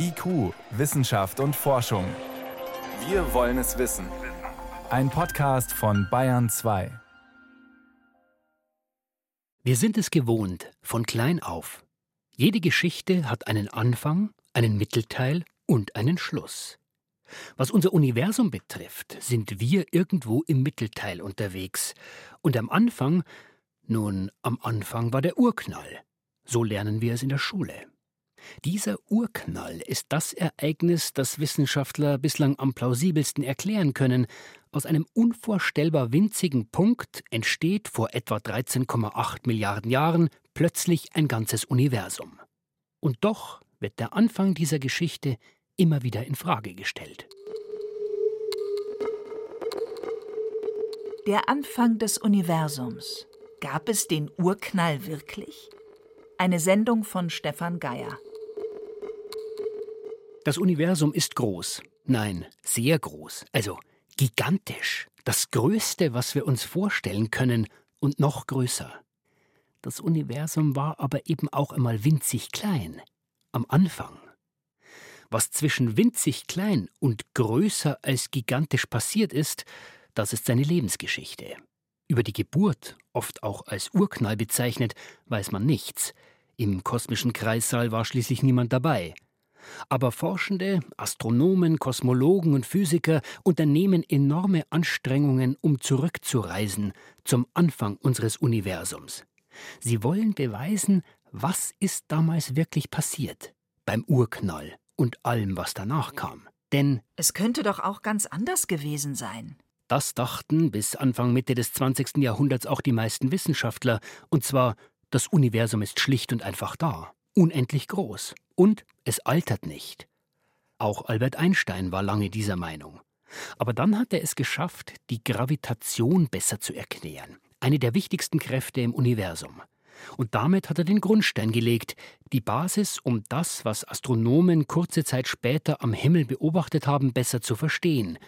IQ, Wissenschaft und Forschung. Wir wollen es wissen. Ein Podcast von Bayern 2. Wir sind es gewohnt, von klein auf. Jede Geschichte hat einen Anfang, einen Mittelteil und einen Schluss. Was unser Universum betrifft, sind wir irgendwo im Mittelteil unterwegs. Und am Anfang, nun, am Anfang war der Urknall. So lernen wir es in der Schule. Dieser Urknall ist das Ereignis, das Wissenschaftler bislang am plausibelsten erklären können. Aus einem unvorstellbar winzigen Punkt entsteht vor etwa 13,8 Milliarden Jahren plötzlich ein ganzes Universum. Und doch wird der Anfang dieser Geschichte immer wieder in Frage gestellt. Der Anfang des Universums. Gab es den Urknall wirklich? Eine Sendung von Stefan Geier. Das Universum ist groß. Nein, sehr groß. Also gigantisch. Das Größte, was wir uns vorstellen können und noch größer. Das Universum war aber eben auch einmal winzig klein. Am Anfang. Was zwischen winzig klein und größer als gigantisch passiert ist, das ist seine Lebensgeschichte. Über die Geburt, oft auch als Urknall bezeichnet, weiß man nichts. Im kosmischen Kreissaal war schließlich niemand dabei. Aber Forschende, Astronomen, Kosmologen und Physiker unternehmen enorme Anstrengungen, um zurückzureisen zum Anfang unseres Universums. Sie wollen beweisen, was ist damals wirklich passiert beim Urknall und allem, was danach kam. Denn es könnte doch auch ganz anders gewesen sein. Das dachten bis Anfang Mitte des 20. Jahrhunderts auch die meisten Wissenschaftler, und zwar das Universum ist schlicht und einfach da, unendlich groß und es altert nicht. Auch Albert Einstein war lange dieser Meinung. Aber dann hat er es geschafft, die Gravitation besser zu erklären, eine der wichtigsten Kräfte im Universum. Und damit hat er den Grundstein gelegt, die Basis, um das, was Astronomen kurze Zeit später am Himmel beobachtet haben, besser zu verstehen.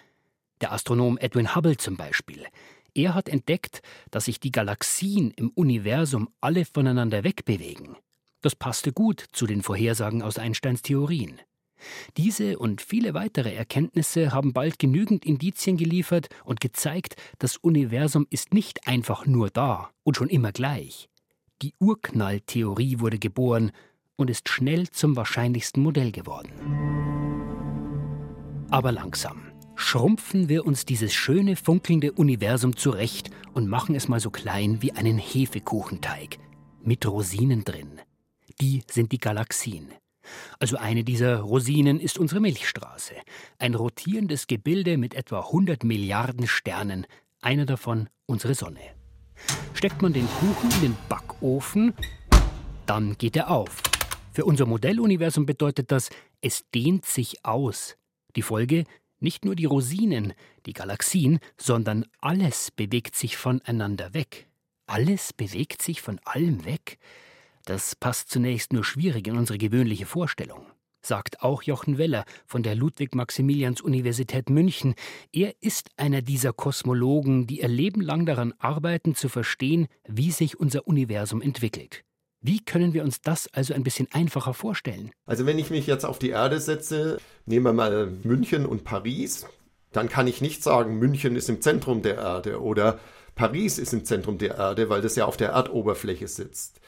Der Astronom Edwin Hubble zum Beispiel. Er hat entdeckt, dass sich die Galaxien im Universum alle voneinander wegbewegen. Das passte gut zu den Vorhersagen aus Einsteins Theorien. Diese und viele weitere Erkenntnisse haben bald genügend Indizien geliefert und gezeigt, das Universum ist nicht einfach nur da und schon immer gleich. Die Urknalltheorie wurde geboren und ist schnell zum wahrscheinlichsten Modell geworden. Aber langsam schrumpfen wir uns dieses schöne, funkelnde Universum zurecht und machen es mal so klein wie einen Hefekuchenteig mit Rosinen drin die sind die Galaxien. Also eine dieser Rosinen ist unsere Milchstraße, ein rotierendes Gebilde mit etwa 100 Milliarden Sternen, einer davon unsere Sonne. Steckt man den Kuchen in den Backofen, dann geht er auf. Für unser Modelluniversum bedeutet das, es dehnt sich aus. Die Folge, nicht nur die Rosinen, die Galaxien, sondern alles bewegt sich voneinander weg. Alles bewegt sich von allem weg. Das passt zunächst nur schwierig in unsere gewöhnliche Vorstellung, sagt auch Jochen Weller von der Ludwig-Maximilians-Universität München. Er ist einer dieser Kosmologen, die ihr Leben lang daran arbeiten, zu verstehen, wie sich unser Universum entwickelt. Wie können wir uns das also ein bisschen einfacher vorstellen? Also wenn ich mich jetzt auf die Erde setze, nehmen wir mal München und Paris, dann kann ich nicht sagen, München ist im Zentrum der Erde oder Paris ist im Zentrum der Erde, weil das ja auf der Erdoberfläche sitzt.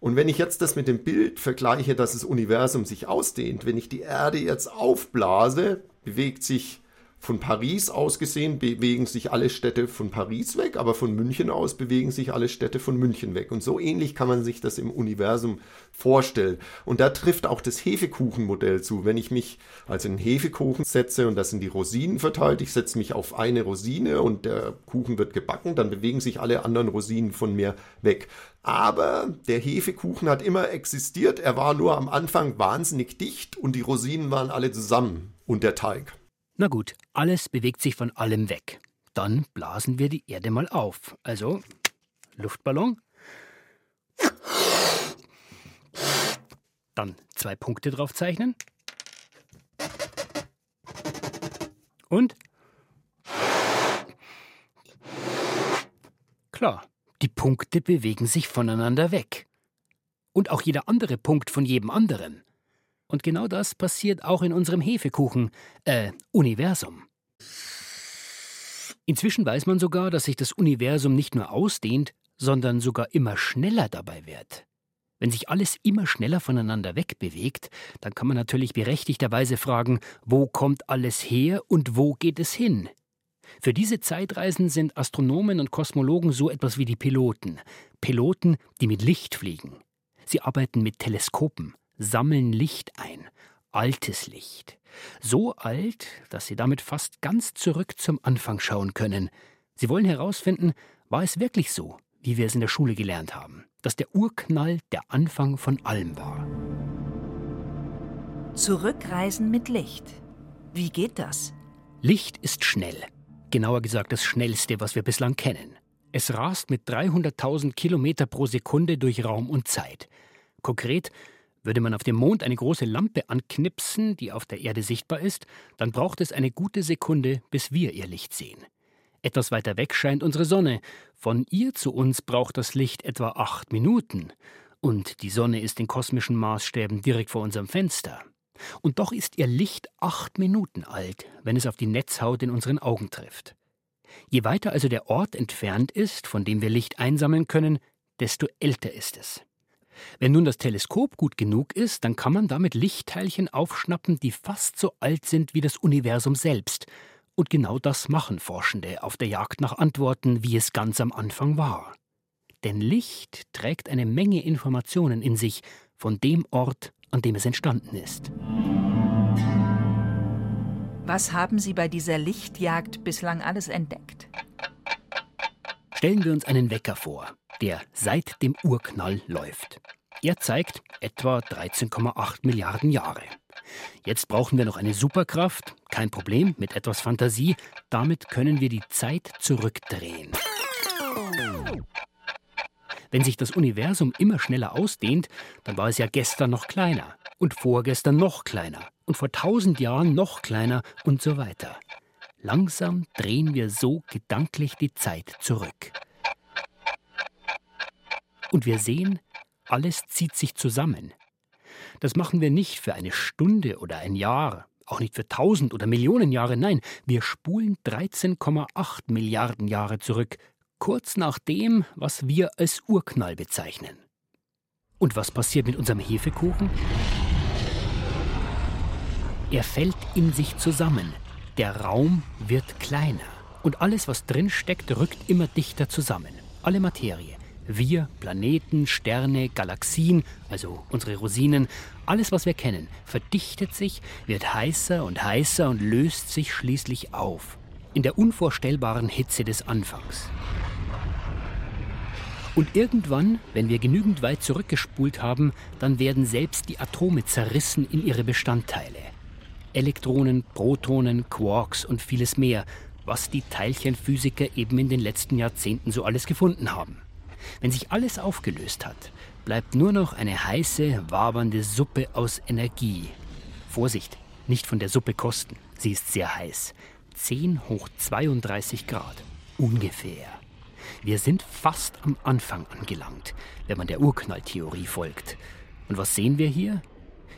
Und wenn ich jetzt das mit dem Bild vergleiche, dass das Universum sich ausdehnt, wenn ich die Erde jetzt aufblase, bewegt sich von Paris aus gesehen bewegen sich alle Städte von Paris weg, aber von München aus bewegen sich alle Städte von München weg. Und so ähnlich kann man sich das im Universum vorstellen. Und da trifft auch das Hefekuchenmodell zu. Wenn ich mich also einen Hefekuchen setze und das sind die Rosinen verteilt, ich setze mich auf eine Rosine und der Kuchen wird gebacken, dann bewegen sich alle anderen Rosinen von mir weg. Aber der Hefekuchen hat immer existiert, er war nur am Anfang wahnsinnig dicht und die Rosinen waren alle zusammen und der Teig. Na gut, alles bewegt sich von allem weg. Dann blasen wir die Erde mal auf. Also Luftballon. Dann zwei Punkte drauf zeichnen. Und? Klar, die Punkte bewegen sich voneinander weg. Und auch jeder andere Punkt von jedem anderen. Und genau das passiert auch in unserem Hefekuchen, äh, Universum. Inzwischen weiß man sogar, dass sich das Universum nicht nur ausdehnt, sondern sogar immer schneller dabei wird. Wenn sich alles immer schneller voneinander wegbewegt, dann kann man natürlich berechtigterweise fragen, wo kommt alles her und wo geht es hin? Für diese Zeitreisen sind Astronomen und Kosmologen so etwas wie die Piloten. Piloten, die mit Licht fliegen. Sie arbeiten mit Teleskopen, sammeln Licht ein, altes Licht. So alt, dass sie damit fast ganz zurück zum Anfang schauen können. Sie wollen herausfinden, war es wirklich so, wie wir es in der Schule gelernt haben, dass der Urknall der Anfang von allem war. Zurückreisen mit Licht. Wie geht das? Licht ist schnell. Genauer gesagt das schnellste, was wir bislang kennen. Es rast mit 300.000 Kilometer pro Sekunde durch Raum und Zeit. Konkret, würde man auf dem Mond eine große Lampe anknipsen, die auf der Erde sichtbar ist, dann braucht es eine gute Sekunde, bis wir ihr Licht sehen. Etwas weiter weg scheint unsere Sonne. Von ihr zu uns braucht das Licht etwa acht Minuten. Und die Sonne ist in kosmischen Maßstäben direkt vor unserem Fenster. Und doch ist ihr Licht acht Minuten alt, wenn es auf die Netzhaut in unseren Augen trifft. Je weiter also der Ort entfernt ist, von dem wir Licht einsammeln können, desto älter ist es. Wenn nun das Teleskop gut genug ist, dann kann man damit Lichtteilchen aufschnappen, die fast so alt sind wie das Universum selbst, und genau das machen Forschende auf der Jagd nach Antworten, wie es ganz am Anfang war. Denn Licht trägt eine Menge Informationen in sich von dem Ort, an dem es entstanden ist. Was haben Sie bei dieser Lichtjagd bislang alles entdeckt? Stellen wir uns einen Wecker vor, der seit dem Urknall läuft. Er zeigt etwa 13,8 Milliarden Jahre. Jetzt brauchen wir noch eine Superkraft, kein Problem, mit etwas Fantasie, damit können wir die Zeit zurückdrehen. Wenn sich das Universum immer schneller ausdehnt, dann war es ja gestern noch kleiner und vorgestern noch kleiner und vor tausend Jahren noch kleiner und so weiter. Langsam drehen wir so gedanklich die Zeit zurück. Und wir sehen, alles zieht sich zusammen. Das machen wir nicht für eine Stunde oder ein Jahr, auch nicht für tausend oder Millionen Jahre, nein, wir spulen 13,8 Milliarden Jahre zurück, kurz nach dem, was wir als Urknall bezeichnen. Und was passiert mit unserem Hefekuchen? Er fällt in sich zusammen. Der Raum wird kleiner. Und alles, was drin steckt, rückt immer dichter zusammen. Alle Materie. Wir, Planeten, Sterne, Galaxien, also unsere Rosinen, alles, was wir kennen, verdichtet sich, wird heißer und heißer und löst sich schließlich auf. In der unvorstellbaren Hitze des Anfangs. Und irgendwann, wenn wir genügend weit zurückgespult haben, dann werden selbst die Atome zerrissen in ihre Bestandteile. Elektronen, Protonen, Quarks und vieles mehr, was die Teilchenphysiker eben in den letzten Jahrzehnten so alles gefunden haben. Wenn sich alles aufgelöst hat, bleibt nur noch eine heiße, wabernde Suppe aus Energie. Vorsicht, nicht von der Suppe kosten. Sie ist sehr heiß. 10 hoch 32 Grad. Ungefähr. Wir sind fast am Anfang angelangt, wenn man der Urknalltheorie folgt. Und was sehen wir hier?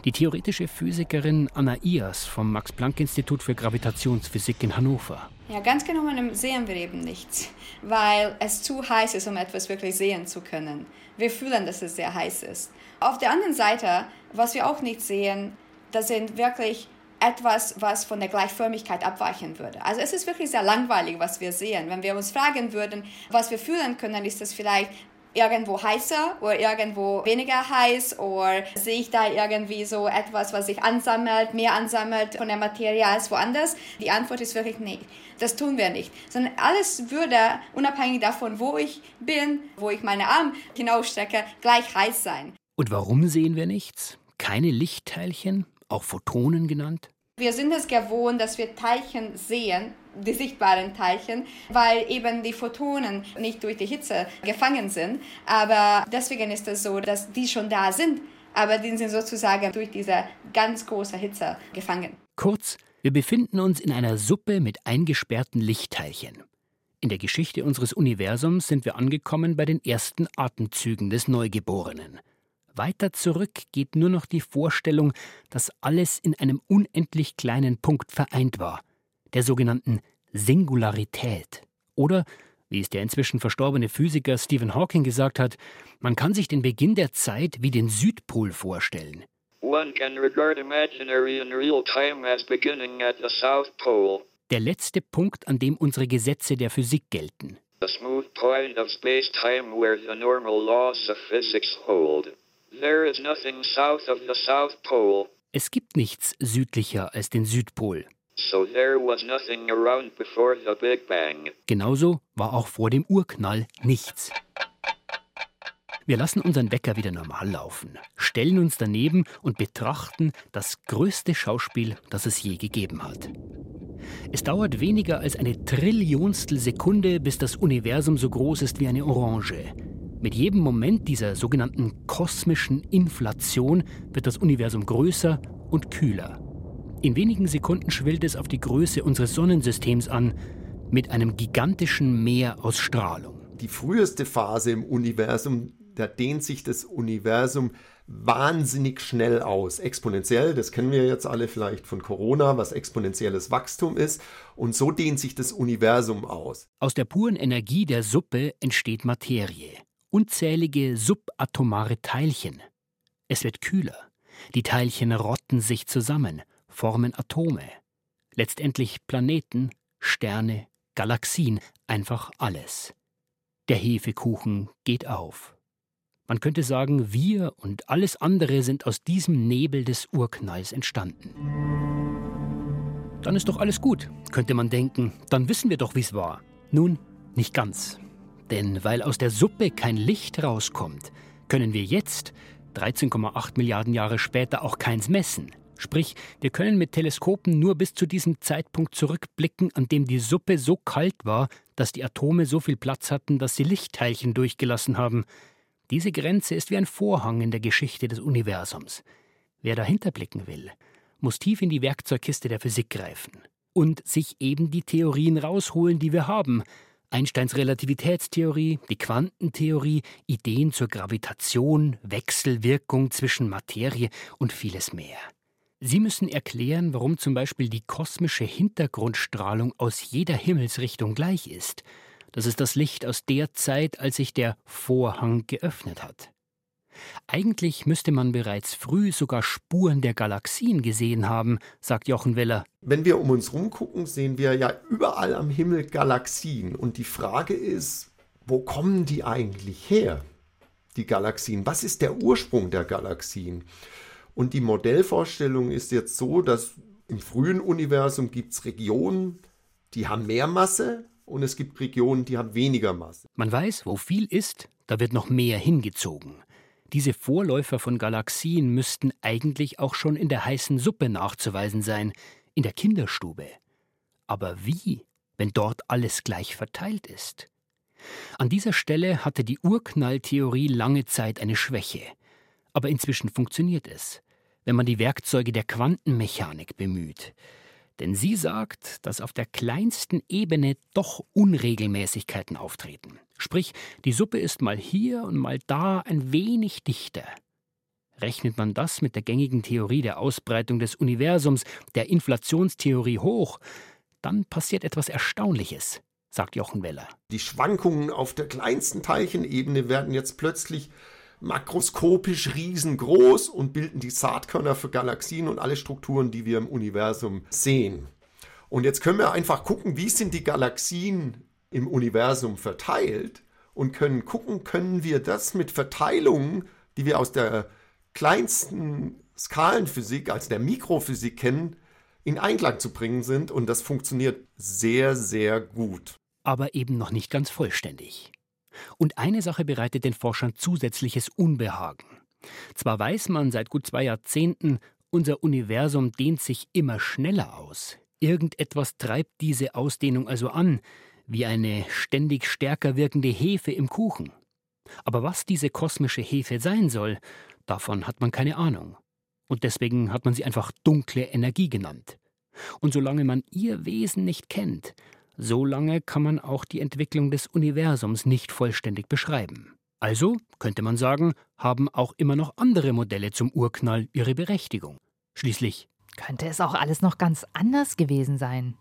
Die theoretische Physikerin Anna Ias vom Max-Planck-Institut für Gravitationsphysik in Hannover. Ja, ganz genau sehen wir eben nichts, weil es zu heiß ist, um etwas wirklich sehen zu können. Wir fühlen, dass es sehr heiß ist. Auf der anderen Seite, was wir auch nicht sehen, das sind wirklich etwas, was von der Gleichförmigkeit abweichen würde. Also es ist wirklich sehr langweilig, was wir sehen. Wenn wir uns fragen würden, was wir fühlen können, ist das vielleicht irgendwo heißer oder irgendwo weniger heiß oder sehe ich da irgendwie so etwas, was sich ansammelt, mehr ansammelt von der Materie als woanders? Die Antwort ist wirklich nee, das tun wir nicht. Sondern alles würde unabhängig davon, wo ich bin, wo ich meine Arme hinausstrecke, gleich heiß sein. Und warum sehen wir nichts? Keine Lichtteilchen, auch Photonen genannt? Wir sind es gewohnt, dass wir Teilchen sehen, die sichtbaren Teilchen, weil eben die Photonen nicht durch die Hitze gefangen sind. Aber deswegen ist es so, dass die schon da sind, aber die sind sozusagen durch diese ganz große Hitze gefangen. Kurz, wir befinden uns in einer Suppe mit eingesperrten Lichtteilchen. In der Geschichte unseres Universums sind wir angekommen bei den ersten Atemzügen des Neugeborenen. Weiter zurück geht nur noch die Vorstellung, dass alles in einem unendlich kleinen Punkt vereint war, der sogenannten Singularität. Oder, wie es der inzwischen verstorbene Physiker Stephen Hawking gesagt hat, man kann sich den Beginn der Zeit wie den Südpol vorstellen. One can regard imaginary and real time as beginning at the South Pole. Der letzte Punkt, an dem unsere Gesetze der Physik gelten. The smooth point of space-time where the normal laws of physics hold. There is nothing south of the South Pole. Es gibt nichts südlicher als den Südpol. So there was nothing around before the Big Bang. Genauso war auch vor dem Urknall nichts. Wir lassen unseren Wecker wieder normal laufen, stellen uns daneben und betrachten das größte Schauspiel, das es je gegeben hat. Es dauert weniger als eine Trillionstel Sekunde, bis das Universum so groß ist wie eine Orange. Mit jedem Moment dieser sogenannten kosmischen Inflation wird das Universum größer und kühler. In wenigen Sekunden schwillt es auf die Größe unseres Sonnensystems an, mit einem gigantischen Meer aus Strahlung. Die früheste Phase im Universum, da dehnt sich das Universum wahnsinnig schnell aus. Exponentiell, das kennen wir jetzt alle vielleicht von Corona, was exponentielles Wachstum ist. Und so dehnt sich das Universum aus. Aus der puren Energie der Suppe entsteht Materie. Unzählige subatomare Teilchen. Es wird kühler. Die Teilchen rotten sich zusammen formen Atome, letztendlich Planeten, Sterne, Galaxien, einfach alles. Der Hefekuchen geht auf. Man könnte sagen, wir und alles andere sind aus diesem Nebel des Urknalls entstanden. Dann ist doch alles gut, könnte man denken, dann wissen wir doch, wie es war. Nun, nicht ganz. Denn weil aus der Suppe kein Licht rauskommt, können wir jetzt, 13,8 Milliarden Jahre später, auch keins messen. Sprich, wir können mit Teleskopen nur bis zu diesem Zeitpunkt zurückblicken, an dem die Suppe so kalt war, dass die Atome so viel Platz hatten, dass sie Lichtteilchen durchgelassen haben. Diese Grenze ist wie ein Vorhang in der Geschichte des Universums. Wer dahinter blicken will, muss tief in die Werkzeugkiste der Physik greifen und sich eben die Theorien rausholen, die wir haben. Einsteins Relativitätstheorie, die Quantentheorie, Ideen zur Gravitation, Wechselwirkung zwischen Materie und vieles mehr. Sie müssen erklären, warum zum Beispiel die kosmische Hintergrundstrahlung aus jeder Himmelsrichtung gleich ist. Das ist das Licht aus der Zeit, als sich der Vorhang geöffnet hat. Eigentlich müsste man bereits früh sogar Spuren der Galaxien gesehen haben, sagt Jochen Weller. Wenn wir um uns rumgucken, sehen wir ja überall am Himmel Galaxien. Und die Frage ist, wo kommen die eigentlich her? Die Galaxien. Was ist der Ursprung der Galaxien? Und die Modellvorstellung ist jetzt so, dass im frühen Universum gibt es Regionen, die haben mehr Masse und es gibt Regionen, die haben weniger Masse. Man weiß, wo viel ist, da wird noch mehr hingezogen. Diese Vorläufer von Galaxien müssten eigentlich auch schon in der heißen Suppe nachzuweisen sein, in der Kinderstube. Aber wie, wenn dort alles gleich verteilt ist? An dieser Stelle hatte die Urknalltheorie lange Zeit eine Schwäche aber inzwischen funktioniert es, wenn man die Werkzeuge der Quantenmechanik bemüht. Denn sie sagt, dass auf der kleinsten Ebene doch Unregelmäßigkeiten auftreten. Sprich, die Suppe ist mal hier und mal da ein wenig dichter. Rechnet man das mit der gängigen Theorie der Ausbreitung des Universums, der Inflationstheorie hoch, dann passiert etwas Erstaunliches, sagt Jochen Weller. Die Schwankungen auf der kleinsten Teilchenebene werden jetzt plötzlich makroskopisch riesengroß und bilden die Saatkörner für Galaxien und alle Strukturen, die wir im Universum sehen. Und jetzt können wir einfach gucken, wie sind die Galaxien im Universum verteilt und können gucken, können wir das mit Verteilungen, die wir aus der kleinsten Skalenphysik, als der Mikrophysik kennen, in Einklang zu bringen sind. Und das funktioniert sehr, sehr gut. Aber eben noch nicht ganz vollständig. Und eine Sache bereitet den Forschern zusätzliches Unbehagen. Zwar weiß man seit gut zwei Jahrzehnten, unser Universum dehnt sich immer schneller aus. Irgendetwas treibt diese Ausdehnung also an, wie eine ständig stärker wirkende Hefe im Kuchen. Aber was diese kosmische Hefe sein soll, davon hat man keine Ahnung. Und deswegen hat man sie einfach dunkle Energie genannt. Und solange man ihr Wesen nicht kennt, so lange kann man auch die Entwicklung des Universums nicht vollständig beschreiben. Also, könnte man sagen, haben auch immer noch andere Modelle zum Urknall ihre Berechtigung. Schließlich könnte es auch alles noch ganz anders gewesen sein.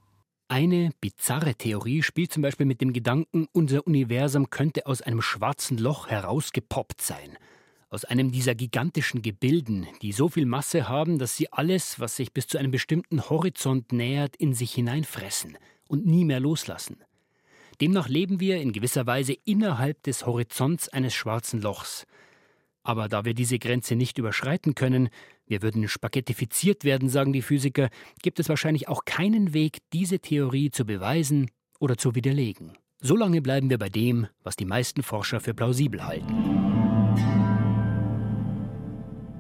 Eine bizarre Theorie spielt zum Beispiel mit dem Gedanken, unser Universum könnte aus einem schwarzen Loch herausgepoppt sein. Aus einem dieser gigantischen Gebilden, die so viel Masse haben, dass sie alles, was sich bis zu einem bestimmten Horizont nähert, in sich hineinfressen und nie mehr loslassen. Demnach leben wir in gewisser Weise innerhalb des Horizonts eines schwarzen Lochs. Aber da wir diese Grenze nicht überschreiten können, wir würden spaghettifiziert werden, sagen die Physiker, gibt es wahrscheinlich auch keinen Weg, diese Theorie zu beweisen oder zu widerlegen. Solange bleiben wir bei dem, was die meisten Forscher für plausibel halten.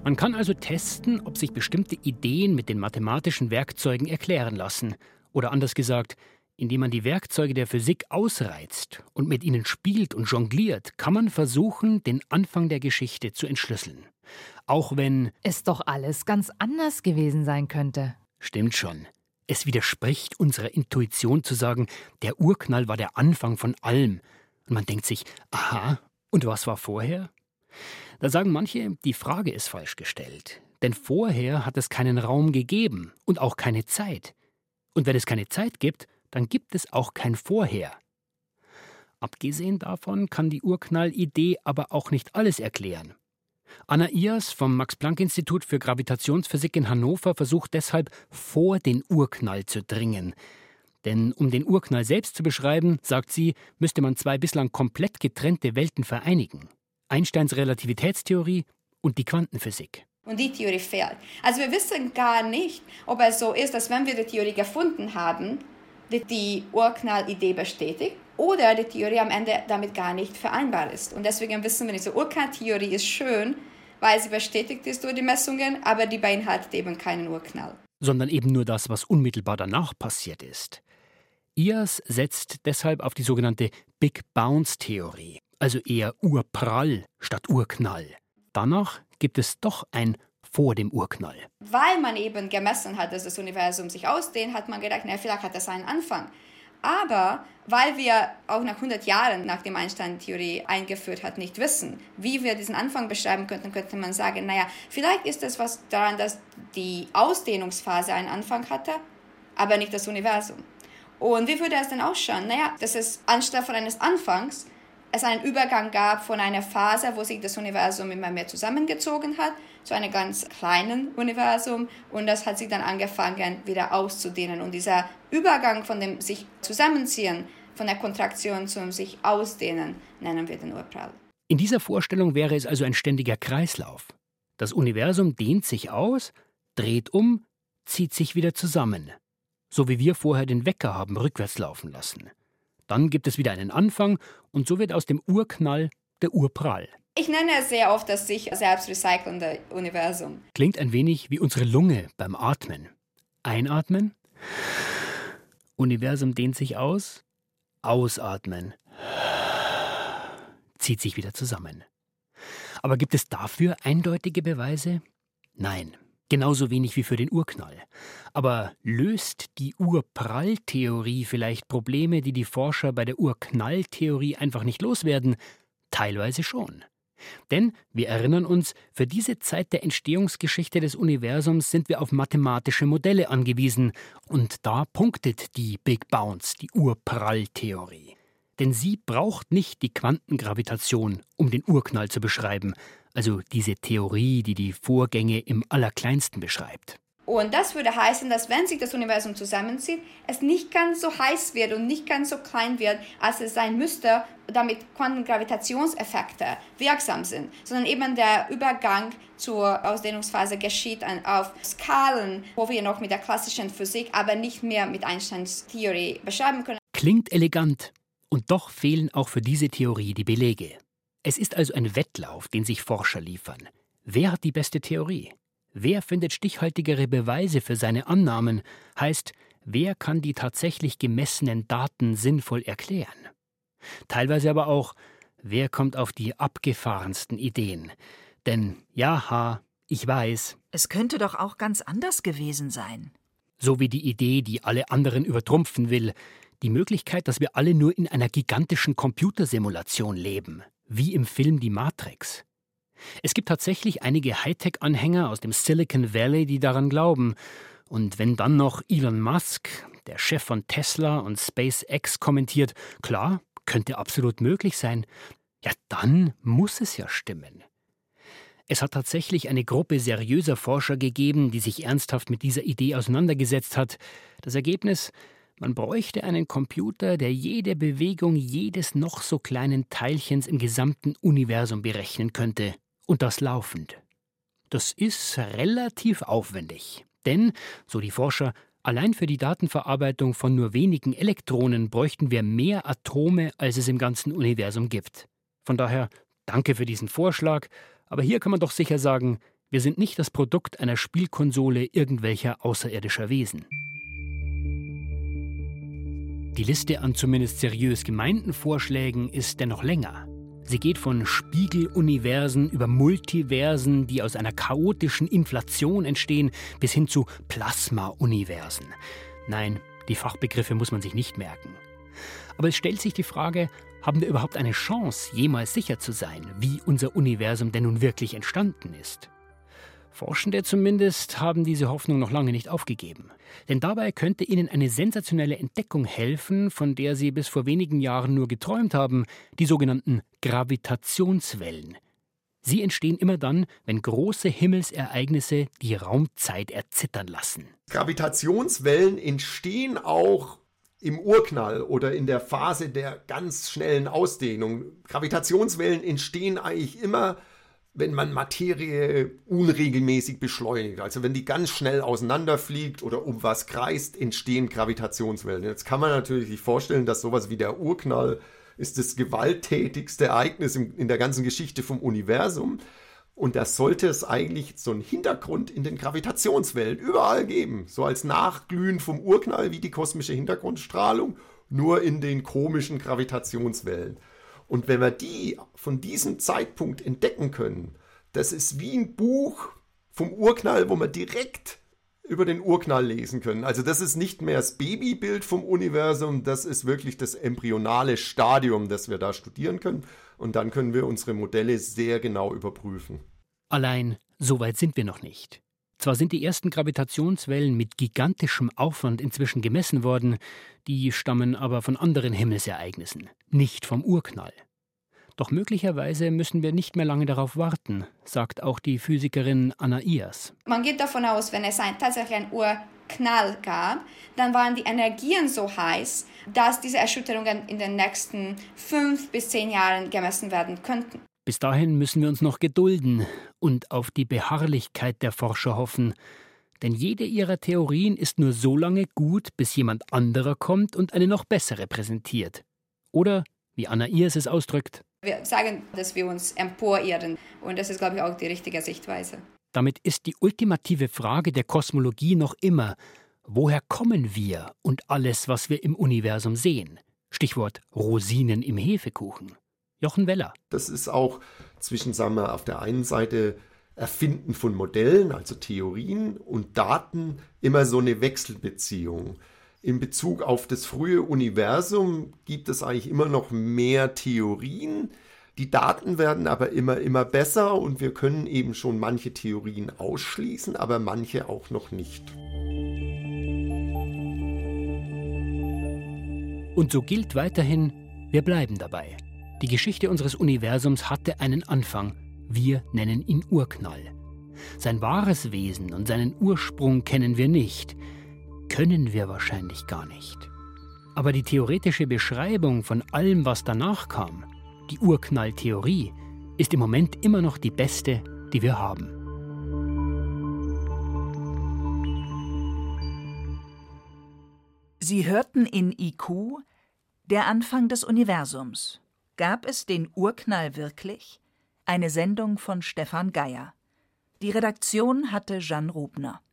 Man kann also testen, ob sich bestimmte Ideen mit den mathematischen Werkzeugen erklären lassen. Oder anders gesagt, indem man die Werkzeuge der Physik ausreizt und mit ihnen spielt und jongliert, kann man versuchen, den Anfang der Geschichte zu entschlüsseln. Auch wenn es doch alles ganz anders gewesen sein könnte. Stimmt schon. Es widerspricht unserer Intuition zu sagen, der Urknall war der Anfang von allem. Und man denkt sich, aha, und was war vorher? Da sagen manche, die Frage ist falsch gestellt. Denn vorher hat es keinen Raum gegeben und auch keine Zeit. Und wenn es keine Zeit gibt, dann gibt es auch kein Vorher. Abgesehen davon kann die Urknall-Idee aber auch nicht alles erklären. Anna Ias vom Max-Planck-Institut für Gravitationsphysik in Hannover versucht deshalb, vor den Urknall zu dringen. Denn um den Urknall selbst zu beschreiben, sagt sie, müsste man zwei bislang komplett getrennte Welten vereinigen. Einsteins Relativitätstheorie und die Quantenphysik. Und die Theorie fehlt. Also wir wissen gar nicht, ob es so ist, dass wenn wir die Theorie gefunden haben, die, Urknall-Idee bestätigt oder die Theorie am Ende damit gar nicht vereinbar ist. Und deswegen wissen wir, diese Urknall-Theorie ist schön, weil sie bestätigt ist durch die Messungen, aber die beinhaltet eben keinen Urknall. Sondern eben nur das, was unmittelbar danach passiert ist. IAS setzt deshalb auf die sogenannte Big Bounce-Theorie, also eher Urprall statt Urknall. Danach gibt es doch ein vor dem Urknall. Weil man eben gemessen hat, dass das Universum sich ausdehnt, hat man gedacht, na, vielleicht hat das einen Anfang. Aber weil wir auch nach 100 Jahren, nachdem Einstein Theorie eingeführt hat, nicht wissen, wie wir diesen Anfang beschreiben könnten, könnte man sagen, naja, vielleicht ist es was daran, dass die Ausdehnungsphase einen Anfang hatte, aber nicht das Universum. Und wie würde es denn ausschauen? Naja, dass es anstatt von eines Anfangs es einen Übergang gab von einer Phase, wo sich das Universum immer mehr zusammengezogen hat, zu einem ganz kleinen Universum und das hat sich dann angefangen wieder auszudehnen und dieser Übergang von dem sich zusammenziehen, von der Kontraktion zum sich ausdehnen, nennen wir den Urprall. In dieser Vorstellung wäre es also ein ständiger Kreislauf. Das Universum dehnt sich aus, dreht um, zieht sich wieder zusammen. So wie wir vorher den Wecker haben rückwärts laufen lassen. Dann gibt es wieder einen Anfang und so wird aus dem Urknall der Urprall. Ich nenne es sehr oft das sich selbst recycelnde Universum. Klingt ein wenig wie unsere Lunge beim Atmen. Einatmen. Universum dehnt sich aus. Ausatmen. Zieht sich wieder zusammen. Aber gibt es dafür eindeutige Beweise? Nein. Genauso wenig wie für den Urknall. Aber löst die Urpralltheorie vielleicht Probleme, die die Forscher bei der Urknalltheorie einfach nicht loswerden? Teilweise schon. Denn wir erinnern uns, für diese Zeit der Entstehungsgeschichte des Universums sind wir auf mathematische Modelle angewiesen, und da punktet die Big Bounce, die Urpralltheorie. Denn sie braucht nicht die Quantengravitation, um den Urknall zu beschreiben, also diese Theorie, die die Vorgänge im Allerkleinsten beschreibt. Und das würde heißen, dass wenn sich das Universum zusammenzieht, es nicht ganz so heiß wird und nicht ganz so klein wird, als es sein müsste, damit Quantengravitationseffekte wirksam sind, sondern eben der Übergang zur Ausdehnungsphase geschieht auf Skalen, wo wir noch mit der klassischen Physik, aber nicht mehr mit Einsteins Theorie beschreiben können. Klingt elegant, und doch fehlen auch für diese Theorie die Belege. Es ist also ein Wettlauf, den sich Forscher liefern. Wer hat die beste Theorie? Wer findet stichhaltigere Beweise für seine Annahmen? Heißt, wer kann die tatsächlich gemessenen Daten sinnvoll erklären? Teilweise aber auch, wer kommt auf die abgefahrensten Ideen? Denn, ja, ich weiß. Es könnte doch auch ganz anders gewesen sein. So wie die Idee, die alle anderen übertrumpfen will, die Möglichkeit, dass wir alle nur in einer gigantischen Computersimulation leben, wie im Film Die Matrix. Es gibt tatsächlich einige Hightech-Anhänger aus dem Silicon Valley, die daran glauben. Und wenn dann noch Elon Musk, der Chef von Tesla und SpaceX, kommentiert, klar, könnte absolut möglich sein, ja, dann muss es ja stimmen. Es hat tatsächlich eine Gruppe seriöser Forscher gegeben, die sich ernsthaft mit dieser Idee auseinandergesetzt hat. Das Ergebnis, man bräuchte einen Computer, der jede Bewegung jedes noch so kleinen Teilchens im gesamten Universum berechnen könnte. Und das laufend. Das ist relativ aufwendig. Denn, so die Forscher, allein für die Datenverarbeitung von nur wenigen Elektronen bräuchten wir mehr Atome, als es im ganzen Universum gibt. Von daher danke für diesen Vorschlag, aber hier kann man doch sicher sagen, wir sind nicht das Produkt einer Spielkonsole irgendwelcher außerirdischer Wesen. Die Liste an zumindest seriös gemeinten Vorschlägen ist dennoch länger. Sie geht von Spiegeluniversen über Multiversen, die aus einer chaotischen Inflation entstehen, bis hin zu Plasma-Universen. Nein, die Fachbegriffe muss man sich nicht merken. Aber es stellt sich die Frage, haben wir überhaupt eine Chance, jemals sicher zu sein, wie unser Universum denn nun wirklich entstanden ist? Forschende zumindest haben diese Hoffnung noch lange nicht aufgegeben. Denn dabei könnte ihnen eine sensationelle Entdeckung helfen, von der sie bis vor wenigen Jahren nur geträumt haben, die sogenannten Gravitationswellen. Sie entstehen immer dann, wenn große Himmelsereignisse die Raumzeit erzittern lassen. Gravitationswellen entstehen auch im Urknall oder in der Phase der ganz schnellen Ausdehnung. Gravitationswellen entstehen eigentlich immer wenn man Materie unregelmäßig beschleunigt, also wenn die ganz schnell auseinanderfliegt oder um was kreist, entstehen Gravitationswellen. Jetzt kann man natürlich sich vorstellen, dass sowas wie der Urknall ist das gewalttätigste Ereignis in der ganzen Geschichte vom Universum. Und da sollte es eigentlich so einen Hintergrund in den Gravitationswellen überall geben. So als Nachglühen vom Urknall wie die kosmische Hintergrundstrahlung, nur in den komischen Gravitationswellen. Und wenn wir die von diesem Zeitpunkt entdecken können, das ist wie ein Buch vom Urknall, wo wir direkt über den Urknall lesen können. Also das ist nicht mehr das Babybild vom Universum, das ist wirklich das embryonale Stadium, das wir da studieren können. Und dann können wir unsere Modelle sehr genau überprüfen. Allein, so weit sind wir noch nicht. Zwar sind die ersten Gravitationswellen mit gigantischem Aufwand inzwischen gemessen worden, die stammen aber von anderen Himmelsereignissen, nicht vom Urknall. Doch möglicherweise müssen wir nicht mehr lange darauf warten, sagt auch die Physikerin Anna Ias. Man geht davon aus, wenn es ein, tatsächlich einen Urknall gab, dann waren die Energien so heiß, dass diese Erschütterungen in den nächsten fünf bis zehn Jahren gemessen werden könnten. Bis dahin müssen wir uns noch gedulden und auf die Beharrlichkeit der Forscher hoffen. Denn jede ihrer Theorien ist nur so lange gut, bis jemand anderer kommt und eine noch bessere präsentiert. Oder, wie Anna Iers es ausdrückt, wir sagen, dass wir uns emporirren. Und das ist, glaube ich, auch die richtige Sichtweise. Damit ist die ultimative Frage der Kosmologie noch immer, woher kommen wir und alles, was wir im Universum sehen? Stichwort Rosinen im Hefekuchen. Jochen Weller. Das ist auch zwischen, sagen wir, auf der einen Seite Erfinden von Modellen, also Theorien und Daten, immer so eine Wechselbeziehung. In Bezug auf das frühe Universum gibt es eigentlich immer noch mehr Theorien. Die Daten werden aber immer, immer besser und wir können eben schon manche Theorien ausschließen, aber manche auch noch nicht. Und so gilt weiterhin, wir bleiben dabei. Die Geschichte unseres Universums hatte einen Anfang. Wir nennen ihn Urknall. Sein wahres Wesen und seinen Ursprung kennen wir nicht. Können wir wahrscheinlich gar nicht. Aber die theoretische Beschreibung von allem, was danach kam, die Urknalltheorie, ist im Moment immer noch die beste, die wir haben. Sie hörten in IQ der Anfang des Universums Gab es den Urknall wirklich? Eine Sendung von Stefan Geier. Die Redaktion hatte Jan Rubner